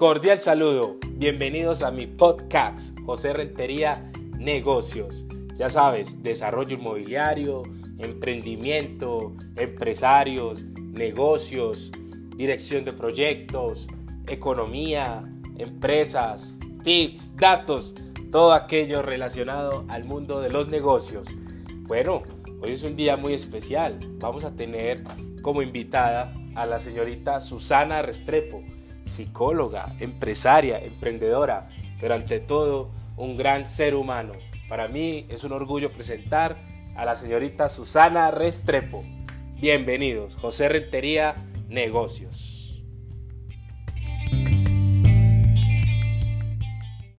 Cordial saludo, bienvenidos a mi podcast José Rentería Negocios. Ya sabes, desarrollo inmobiliario, emprendimiento, empresarios, negocios, dirección de proyectos, economía, empresas, tips, datos, todo aquello relacionado al mundo de los negocios. Bueno, hoy es un día muy especial. Vamos a tener como invitada a la señorita Susana Restrepo, psicóloga, empresaria, emprendedora, pero ante todo un gran ser humano. Para mí es un orgullo presentar a la señorita Susana Restrepo. Bienvenidos, José Rentería Negocios.